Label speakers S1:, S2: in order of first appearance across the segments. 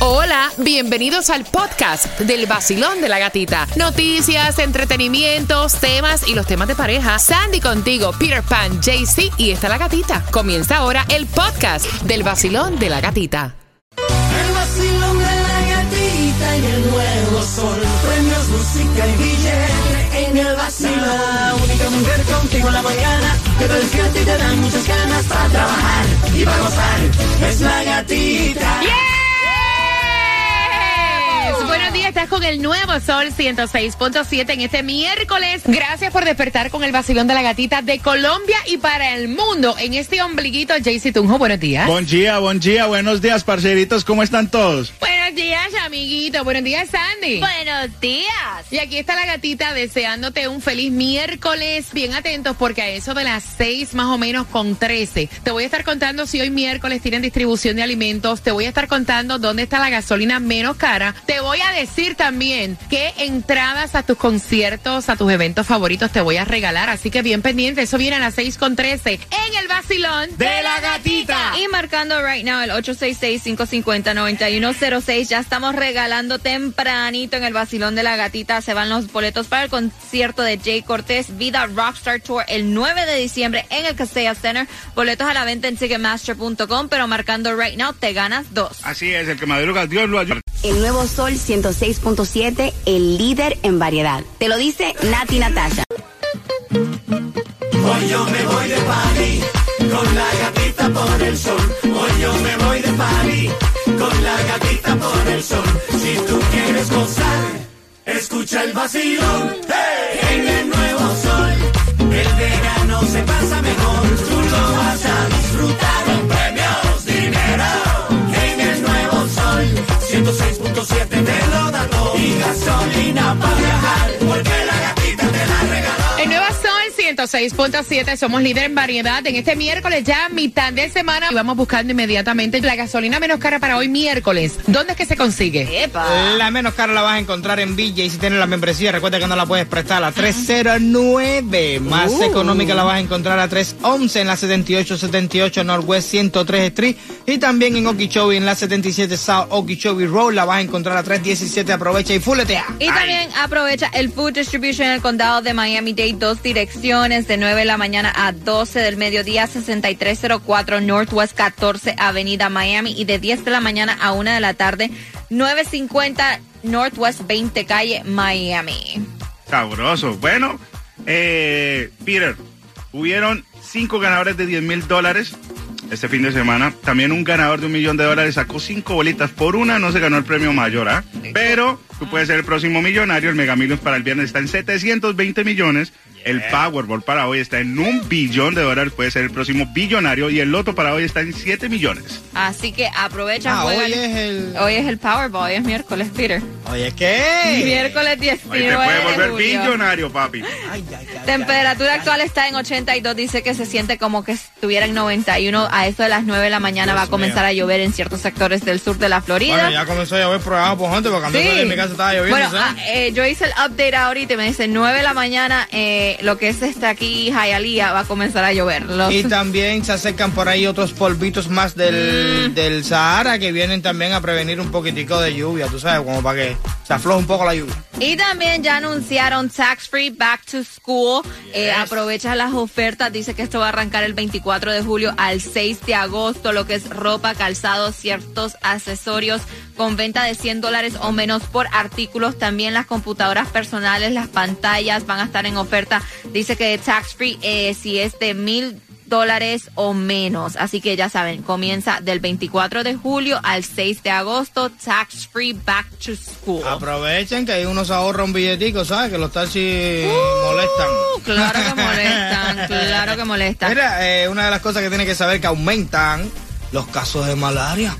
S1: Hola, bienvenidos al podcast del vacilón de la gatita. Noticias, entretenimientos, temas y los temas de pareja. Sandy contigo, Peter Pan, JC y está la gatita. Comienza ahora el podcast del vacilón de la gatita.
S2: El vacilón de la gatita y el nuevo sol. Premios, música y billete en el vacilón. La única mujer contigo en la mañana que te despierta y te dan muchas ganas para trabajar y para gozar. Es la gatita.
S1: Estás con el nuevo Sol 106.7 en este miércoles. Gracias por despertar con el vacilón de la gatita de Colombia y para el mundo en este ombliguito. JC Tunjo, buenos días.
S3: Buen día, buen día, buenos días, parceritos, ¿cómo están todos?
S1: Buenos días, amiguito. Buenos días, Sandy.
S4: Buenos días.
S1: Y aquí está la gatita deseándote un feliz miércoles. Bien atentos porque a eso de las 6 más o menos con 13 te voy a estar contando si hoy miércoles tienen distribución de alimentos. Te voy a estar contando dónde está la gasolina menos cara. Te voy a decir también qué entradas a tus conciertos, a tus eventos favoritos te voy a regalar. Así que bien pendiente. Eso viene a las 6 con 13 en el vacilón
S3: De la gatita.
S4: Y marcando right now el 866-550-9106. Ya estamos regalando tempranito en el vacilón de la gatita. Se van los boletos para el concierto de Jay Cortés, Vida Rockstar Tour, el 9 de diciembre en el Castella Center. Boletos a la venta en Ticketmaster.com, pero marcando right now te ganas dos.
S3: Así es, el que madruga, Dios lo ayuda.
S5: El nuevo Sol 106.7, el líder en variedad. Te lo dice Nati Natasha.
S2: Hoy yo me voy de party con la gatita por el sol. Hoy yo me voy de party con la gatita por el sol. Si tú quieres gozar, escucha el vacilón. ¡Hey! 106.7,
S1: somos líder en variedad. En este miércoles ya mitad de semana y vamos buscando inmediatamente la gasolina menos cara para hoy miércoles. ¿Dónde es que se consigue?
S4: ¡Epa!
S6: La menos cara la vas a encontrar en Villa y si tienes la membresía, recuerda que no la puedes prestar a la 309. Más
S1: Uh.
S6: económica la vas a encontrar a 311 en la 7878 Northwest 103 Street y también en Okeechobee en la 77 South Okeechobee Road la vas a encontrar a 317. Aprovecha y fuletea.
S4: Y también aprovecha el Food Distribution en el condado de Miami-Dade, dos direcciones de 9 de la mañana a 12 del mediodía, 6304 Northwest 14 Avenida Miami y de 10 de la mañana a 1 de la tarde, 950 Northwest 20 Calle Miami.
S3: Sabroso. Bueno, eh, Peter, hubieron cinco ganadores de 10 mil dólares este fin de semana. También un ganador de un millón de dólares sacó cinco bolitas. Por una no se ganó el premio mayor, ¿ah? Pero tú puedes ser el próximo millonario. El Mega Millions para el viernes está en 720 millones. El Powerball para hoy está en un billón de dólares. Puede ser el próximo billonario. Y el Loto para hoy está en 7 millones.
S4: Así que aprovecha.
S6: Ah, hoy es el.
S4: Hoy es el Powerball, hoy es miércoles, Peter.
S6: Oye, ¿qué?
S4: Miércoles 19
S3: Ahí te puede
S4: de
S3: volver
S4: julio.
S3: billonario, papi.
S6: Ay, ay, ay,
S4: Temperatura actual está en 82, dice que se siente como que estuviera en 91. A eso de las 9 de la mañana va a comenzar a llover en ciertos sectores del sur de la Florida.
S6: Bueno, ya comenzó a llover por abajo por gente porque
S4: Sí.
S6: salí de mi casa estaba lloviendo.
S4: Bueno, ah, eh, yo hice el update ahorita y me dice 9 de la mañana, eh, lo que es este aquí, Hialeah, va a comenzar a llover. Los-
S6: Y también se acercan por ahí otros polvitos más
S4: Mm.
S6: del, del Sahara que vienen también a prevenir un poquitico de lluvia, tú sabes, como para que se afloje un poco la lluvia.
S4: Y también ya anunciaron Tax Free Back to School. Eh, aprovecha las ofertas. Dice que esto va a arrancar el 24 de julio al 6 de agosto. Lo que es ropa, calzado, ciertos accesorios con venta de 100 dólares o menos por artículos. También las computadoras personales, las pantallas van a estar en oferta. Dice que Tax Free eh, si es de mil dólares o menos. Así que ya saben, comienza del 24 de julio al 6 de agosto. Tax Free Back to School.
S6: Aprovechen que ahí uno se ahorra un billetico, ¿sabes? Que los taxis molestan.
S4: Uh, claro que molestan, claro que molestan.
S6: Mira, eh, una de las cosas que tiene que saber que aumentan los casos de malaria.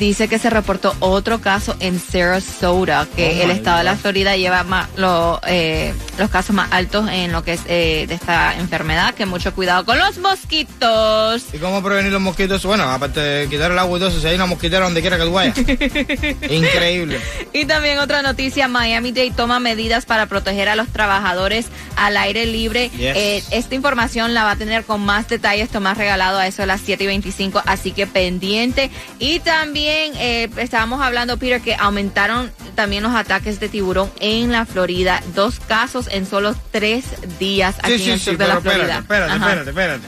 S4: Dice que se reportó otro caso en Sarasota, que
S6: Oh,
S4: el estado de la. Florida lleva más, lo, eh, los casos más altos en lo que es eh, de esta enfermedad. Que mucho cuidado con los mosquitos.
S6: ¿Y cómo prevenir los mosquitos? Bueno, aparte de quitar el agua y todo eso, si hay una mosquitera donde quiera que tú vayas. Increíble.
S4: Y también otra noticia, Miami-Dade toma medidas para proteger a los trabajadores al aire libre.
S6: Yes.
S4: Eh, esta información la va a tener con más detalles Tomás regalado a eso de las 7 y 25, así que pendiente. Y también también eh, estábamos hablando, Peter, que aumentaron también los ataques de tiburón en la Florida. Dos casos en solo tres días aquí
S6: Sí,
S4: en
S6: sí,
S4: el
S6: sí,
S4: sur de la
S6: espérate,
S4: Florida.
S6: espérate,
S4: Ajá.
S6: espérate, espérate.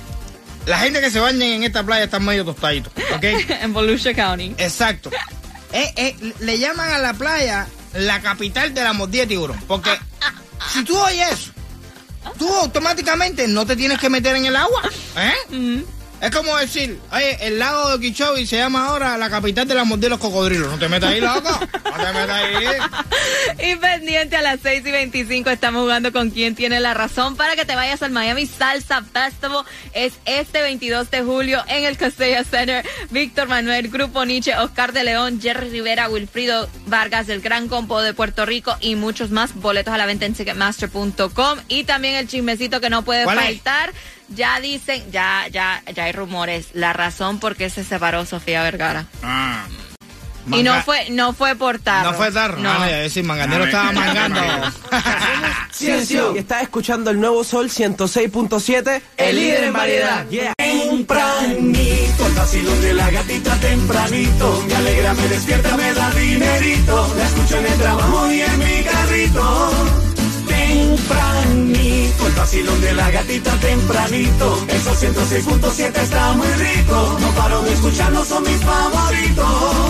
S6: La gente que se baña en esta playa está medio tostadito, ¿ok?
S4: en Volusia County.
S6: Exacto. Eh, eh, le llaman a la playa la capital de la mordida de tiburón. Porque si tú oyes eso, tú automáticamente no te tienes que meter en el agua. ¿eh? Es como decir, oye, el lago de Okeechobee se llama ahora la capital de la mordida de los cocodrilos. No te metas ahí, loco. No te metas ahí.
S4: Y pendiente a las 6 y 25 estamos jugando con quién tiene la razón para que te vayas al Miami Salsa Festival. Es este 22 de julio en el Castella Center. Víctor Manuel, Grupo Nietzsche, Oscar de León, Jerry Rivera, Wilfrido Vargas, el Gran Compo de Puerto Rico y muchos más. Boletos a la venta en Ticketmaster.com. Y también el chismecito que no puede
S6: ¿Cuál es?
S4: Ya dicen, ya, ya, ya hay rumores. La razón por qué se separó Sofía Vergara.
S3: Ah,
S4: Y no
S6: Manga-
S4: fue, no fue por tarro.
S6: No fue tarro.
S4: No.
S6: No, es decir, Manganero estaba mangando.
S7: Y estás escuchando el nuevo Sol 106.7, el líder en variedad. Yeah.
S2: Tempranito, el vacilón de la gatita tempranito. Me alegra, me despierta, me da dinerito. La escucho en el trabajo y en mi carrito. Tempranito, el vacilón de la gatita tempranito. Esos 106.7 está muy rico. No paro de escucharlo, son mis favoritos.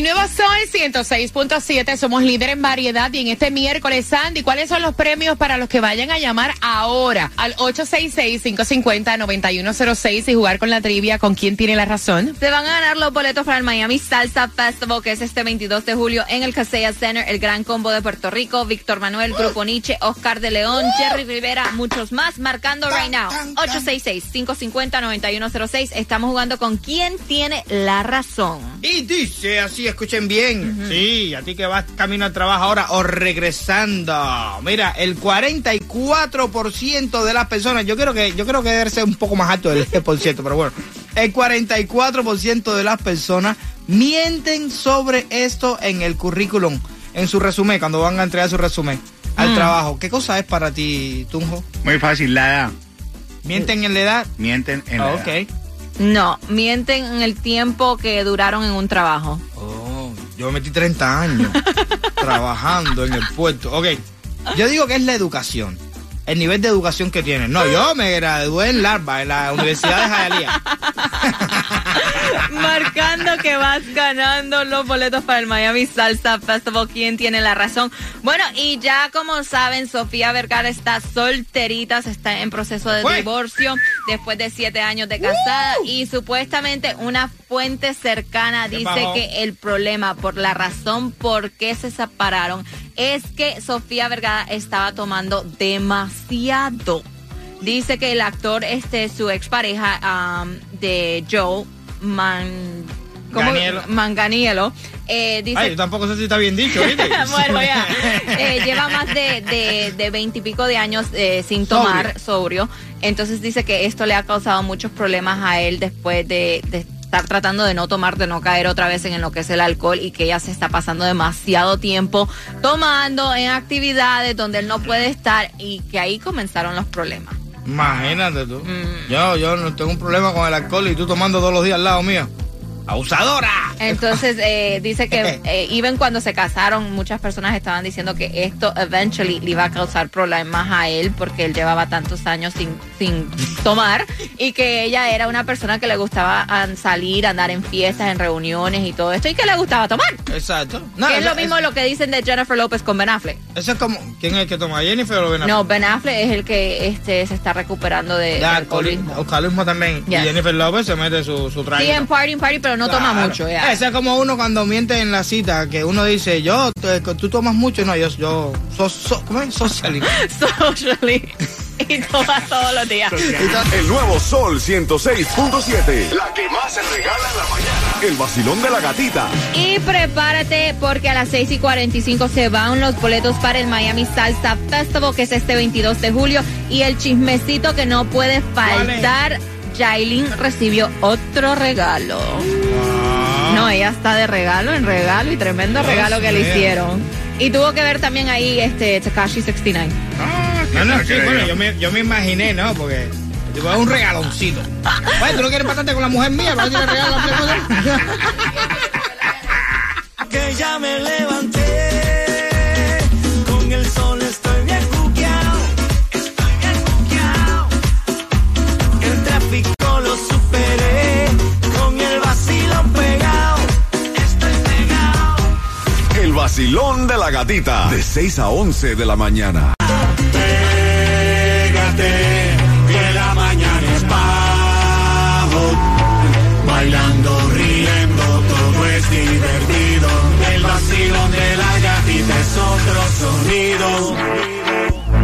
S1: El nuevo Sol 106.7, somos líder en variedad y en este miércoles, Sandy, ¿cuáles son los premios para los que vayan a llamar ahora al 866-550-9106 y jugar con la trivia con quién tiene la razón?
S4: Se van a ganar los boletos para el Miami Salsa Festival, que es este 22 de julio en el Casella Center, el Gran Combo de Puerto Rico, Víctor Manuel, Grupo Nietzsche, Oscar de León, Jerry Rivera, muchos más, marcando right now. 866-550-9106. Estamos jugando con quién tiene la razón.
S6: Y dice así, escuchen bien. Sí, a ti que vas camino al trabajo ahora o regresando. Mira, el 44% de las personas, yo creo que yo creo que debe ser un poco más alto del 10%, pero bueno. El 44% de las personas mienten sobre esto en el currículum, en su resumen, cuando van a entregar su resumen al trabajo. ¿Qué cosa es para ti, Tunjo?
S3: muy fácil, la edad.
S6: ¿Mienten en la edad?
S3: Mienten en la edad.
S4: No, mienten en el tiempo que duraron en un trabajo.
S6: Oh, yo me metí 30 años trabajando en el puerto. Ok, yo digo que es la educación. El nivel de educación que tienen. No, yo me gradué en Larva, en la Universidad de Hialeah.
S4: Marcando que vas ganando los boletos para el Miami Salsa Festival. ¿Quién tiene la razón? Bueno, y ya como saben, Sofía Vergara está solterita, se está en proceso de divorcio después de siete años de casada y supuestamente una fuente cercana
S6: ¿Qué
S4: dice que el problema por la razón por qué se separaron es que Sofía Vergara estaba tomando demasiado. Dice que el actor, este, su expareja um, de Joe Man. Manganiello, eh, dice
S6: Ay, yo tampoco sé si está bien dicho, ¿viste?
S4: bueno, ya. Eh, lleva más de, de, de 20 y pico de años eh, sin tomar sobrio. Entonces dice que esto le ha causado muchos problemas a él después de, de estar tratando de no tomar, de no caer otra vez en lo que es el alcohol y que ella se está pasando demasiado tiempo tomando en actividades donde él no puede estar y que ahí comenzaron los problemas.
S6: Imagínate tú. Yo, yo no tengo un problema con el alcohol y tú tomando todos los días al lado mío. ¡Abusadora!
S4: Entonces eh, dice que eh, even cuando se casaron, muchas personas estaban diciendo que esto eventually le iba a causar problemas a él porque él llevaba tantos años sin, sin tomar y que ella era una persona que le gustaba salir, andar en fiestas, en reuniones y todo esto y que le gustaba tomar.
S6: Exacto.
S4: que es lo mismo lo que dicen de Jennifer López con Ben Affleck.
S6: Eso es como. ¿Quién es el que toma? ¿Jennifer o Ben Affleck?
S4: No, Ben Affleck es el que este se está recuperando de, alcoholismo.
S6: alcoholismo también.
S4: Yes.
S6: Y Jennifer López se mete su, su trago.
S4: Sí, en party, party, pero no toma mucho. ya.
S6: Ese es como uno cuando miente en la cita, que uno dice, yo, tú tomas mucho. No, yo, yo, so, so- ¿cómo es? Socially.
S4: Socially. y toma todos los días.
S8: El nuevo Sol 106.7. La que más se regala en la mañana. El vacilón de la gatita.
S4: Y prepárate porque a las 6 y 45 se van los boletos para el Miami Salsa Festival, que es este 22 de julio. Y el chismecito que no puede faltar, Jailin recibió otro regalo. No, ella está de regalo en regalo y tremendo
S6: Dios
S4: regalo que le hicieron. Y tuvo que ver también ahí este Takashi 69.
S3: Ah,
S6: No, no, sí,
S3: que
S6: bueno, yo me, yo me imaginé, ¿no? Porque Te voy a dar un regaloncito. Bueno, tú no quieres pasarte con la mujer mía, pero tienes regalo
S2: que ya me levanté.
S8: Gatita. De 6 a 11 de la mañana.
S2: Pégate, que la mañana es bajo. Bailando, riendo, todo es divertido. El vacilón de la gatita es otro sonido.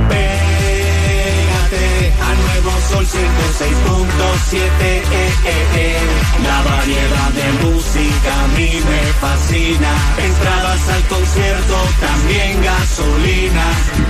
S2: Pégate al nuevo sol 106.7. Eh, eh, eh. La variedad de música a mí me fascina. Entradas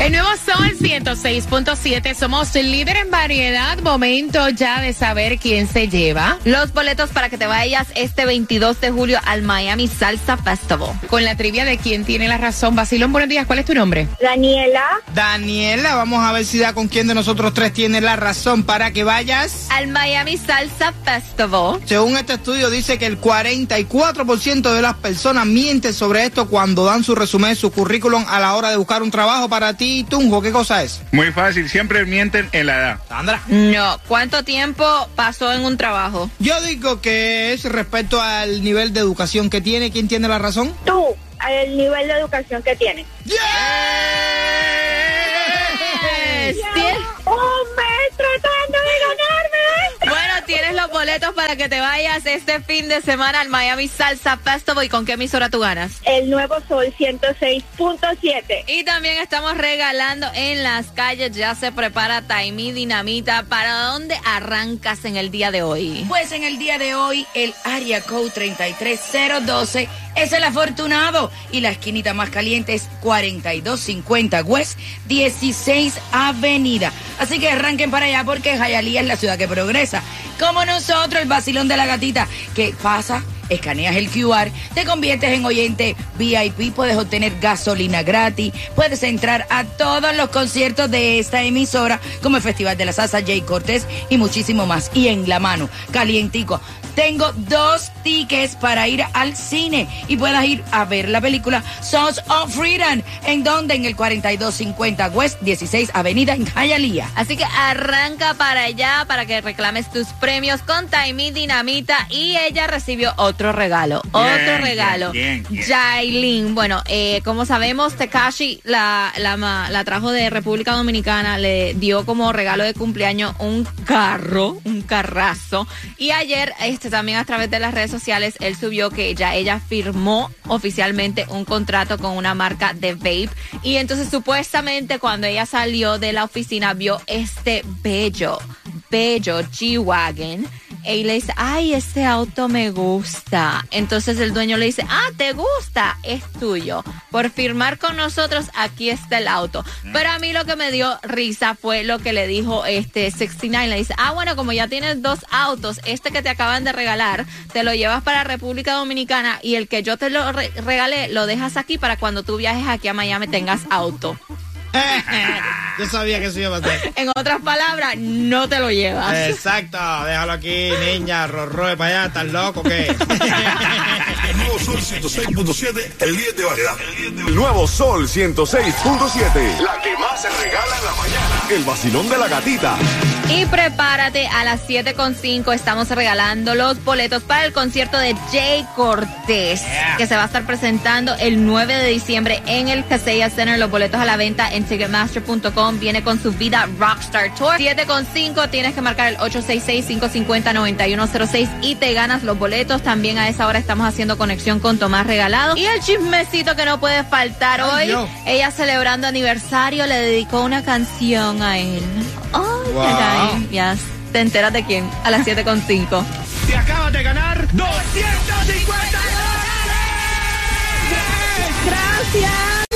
S1: El nuevo Sol 106.7. Somos líder en variedad. Momento ya de saber quién se lleva.
S4: Los boletos para que te vayas este 22 de julio al Miami Salsa Festival.
S1: Con la trivia de quién tiene la razón. Basilón, buenos días. ¿Cuál es tu nombre?
S9: Daniela,
S6: Daniela, vamos a ver si da con quién de nosotros tres tiene la razón para que vayas.
S4: Al Miami Salsa Festival.
S6: Según este estudio dice que el 44% de las personas mienten sobre esto cuando dan su resumen, su currículum a la hora de buscar un trabajo para ti. Tunjo, ¿qué cosa es?
S3: Muy fácil, siempre mienten en la edad.
S6: Sandra.
S4: No. ¿Cuánto tiempo pasó en un trabajo?
S6: Yo digo que es respecto al nivel de educación que tiene. ¿Quién tiene la razón?
S9: tú, el nivel de educación que tienes.
S4: Yes. Tien-
S9: ¡Un
S4: boletos para que te vayas este fin de semana al Miami Salsa Festival. ¿Y con qué emisora tú ganas?
S9: El nuevo sol 106.7.
S4: Y también estamos regalando en las calles. Ya se prepara Taimí Dinamita. ¿Para dónde arrancas en el día de hoy?
S10: Pues en el día de hoy, el área code 33012 es el afortunado y la esquinita más caliente es 4250 West 16 Avenida. Así que arranquen para allá porque Jayalía es la ciudad que progresa. Como nosotros, el vacilón de la gatita, que pasa, escaneas el QR, te conviertes en oyente VIP, puedes obtener gasolina gratis, puedes entrar a todos los conciertos de esta emisora, como el Festival de la Salsa Jay Cortés y muchísimo más. Y en la mano, calientico. Tengo dos tickets para ir al cine y puedas ir a ver la película Sons of Freedom. ¿En donde En el 4250 West 16 Avenida en Hialeah.
S4: Así que arranca para allá para que reclames tus premios con Taimí Dinamita y ella recibió otro regalo, otro regalo.
S3: bien, bien.
S4: Yailin, bueno, eh, como sabemos, Tekashi la, la, la trajo de República Dominicana, le dio como regalo de cumpleaños un carro, un carrazo. Y ayer, este también a través de las redes sociales, él subió que ya ella firmó oficialmente un contrato con una marca de vape. Y entonces supuestamente cuando ella salió de la oficina vio este bello, bello G-Wagon. Y le dice, ay, este auto me gusta. Entonces el dueño le dice, ah, ¿te gusta? Es tuyo. Por firmar con nosotros, aquí está el auto. Pero a mí lo que me dio risa fue lo que le dijo este 69. Le dice, ah, bueno, como ya tienes dos autos, este que te acaban de regalar, te lo llevas para República Dominicana y el que yo te lo re- regalé, lo dejas aquí para cuando tú viajes aquí a Miami tengas auto.
S6: Yo sabía que eso iba a pasar.
S4: En otras palabras, no te lo llevas.
S6: Exacto, déjalo aquí, niña, rorro, para allá, ¿estás loco qué?
S8: El nuevo Sol 106.7, el líder de variedad. El nuevo Sol 106.7. La que más se regala en la mañana. El vacilón de la gatita.
S4: Y prepárate, a las 7.5 estamos regalando los boletos para el concierto de Jay Cortés, que se va a estar presentando el 9 de diciembre en el Casella Center. Los boletos a la venta en Ticketmaster.com. Viene con su vida Rockstar Tour. 7.5 tienes que marcar el 866-550-9106 y te ganas los boletos. También a esa hora estamos haciendo conexión con Tomás Regalado. Y el chismecito que no puede faltar
S6: Ay,
S4: hoy.
S6: Dios.
S4: Ella celebrando aniversario le dedicó una canción a él. Ay,
S6: Wow.
S4: caray. Ya te enteras de quién a las 7.5.
S2: Te acabas de ganar 250